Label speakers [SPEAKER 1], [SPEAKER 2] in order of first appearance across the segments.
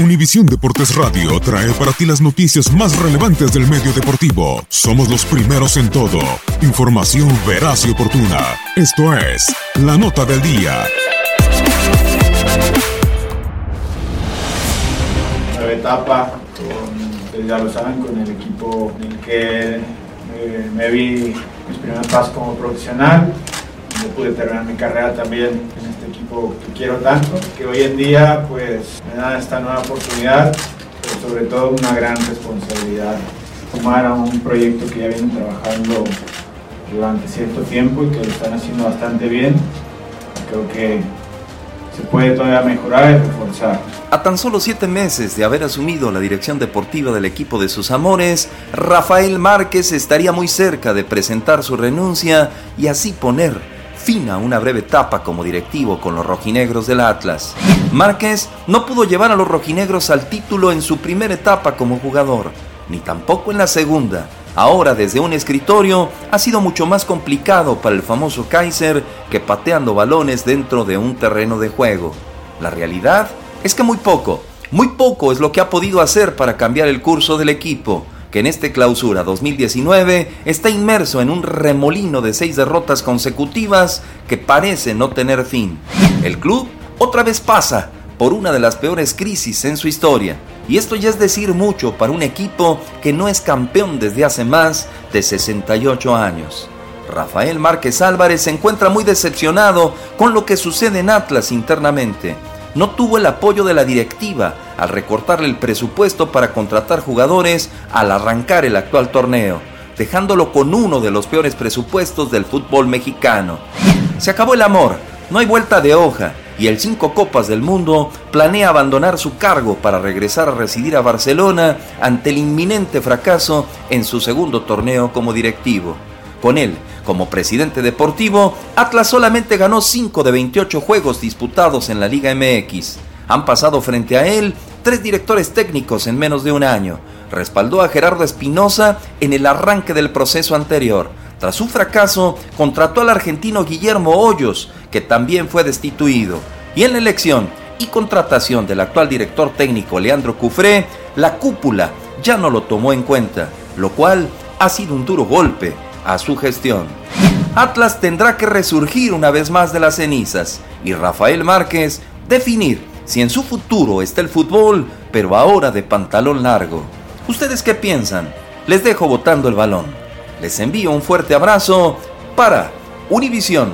[SPEAKER 1] Univisión Deportes Radio trae para ti las noticias más relevantes del medio deportivo. Somos los primeros en todo. Información veraz y oportuna. Esto es La Nota del Día.
[SPEAKER 2] Nueva etapa, con, ya lo saben, con el equipo en el que eh, me vi mis primeros pasos como profesional. Yo pude terminar mi carrera también en que quiero tanto, que hoy en día pues me da esta nueva oportunidad, pero sobre todo una gran responsabilidad. Sumar a un proyecto que ya vienen trabajando durante cierto tiempo y que lo están haciendo bastante bien. Creo que se puede todavía mejorar y reforzar.
[SPEAKER 3] A tan solo siete meses de haber asumido la dirección deportiva del equipo de sus amores, Rafael Márquez estaría muy cerca de presentar su renuncia y así poner fin a una breve etapa como directivo con los rojinegros del Atlas. Márquez no pudo llevar a los rojinegros al título en su primera etapa como jugador, ni tampoco en la segunda. Ahora desde un escritorio ha sido mucho más complicado para el famoso Kaiser que pateando balones dentro de un terreno de juego. La realidad es que muy poco, muy poco es lo que ha podido hacer para cambiar el curso del equipo que en este clausura 2019 está inmerso en un remolino de seis derrotas consecutivas que parece no tener fin. El club otra vez pasa por una de las peores crisis en su historia. Y esto ya es decir mucho para un equipo que no es campeón desde hace más de 68 años. Rafael Márquez Álvarez se encuentra muy decepcionado con lo que sucede en Atlas internamente no tuvo el apoyo de la directiva al recortarle el presupuesto para contratar jugadores al arrancar el actual torneo, dejándolo con uno de los peores presupuestos del fútbol mexicano. Se acabó el amor, no hay vuelta de hoja, y el Cinco Copas del Mundo planea abandonar su cargo para regresar a residir a Barcelona ante el inminente fracaso en su segundo torneo como directivo. Con él como presidente deportivo, Atlas solamente ganó 5 de 28 juegos disputados en la Liga MX. Han pasado frente a él tres directores técnicos en menos de un año. Respaldó a Gerardo Espinosa en el arranque del proceso anterior. Tras su fracaso, contrató al argentino Guillermo Hoyos, que también fue destituido. Y en la elección y contratación del actual director técnico Leandro Cufré, la cúpula ya no lo tomó en cuenta, lo cual ha sido un duro golpe a su gestión. Atlas tendrá que resurgir una vez más de las cenizas y Rafael Márquez definir si en su futuro está el fútbol, pero ahora de pantalón largo. ¿Ustedes qué piensan? Les dejo botando el balón. Les envío un fuerte abrazo para Univisión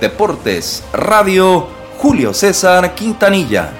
[SPEAKER 3] Deportes Radio Julio César Quintanilla.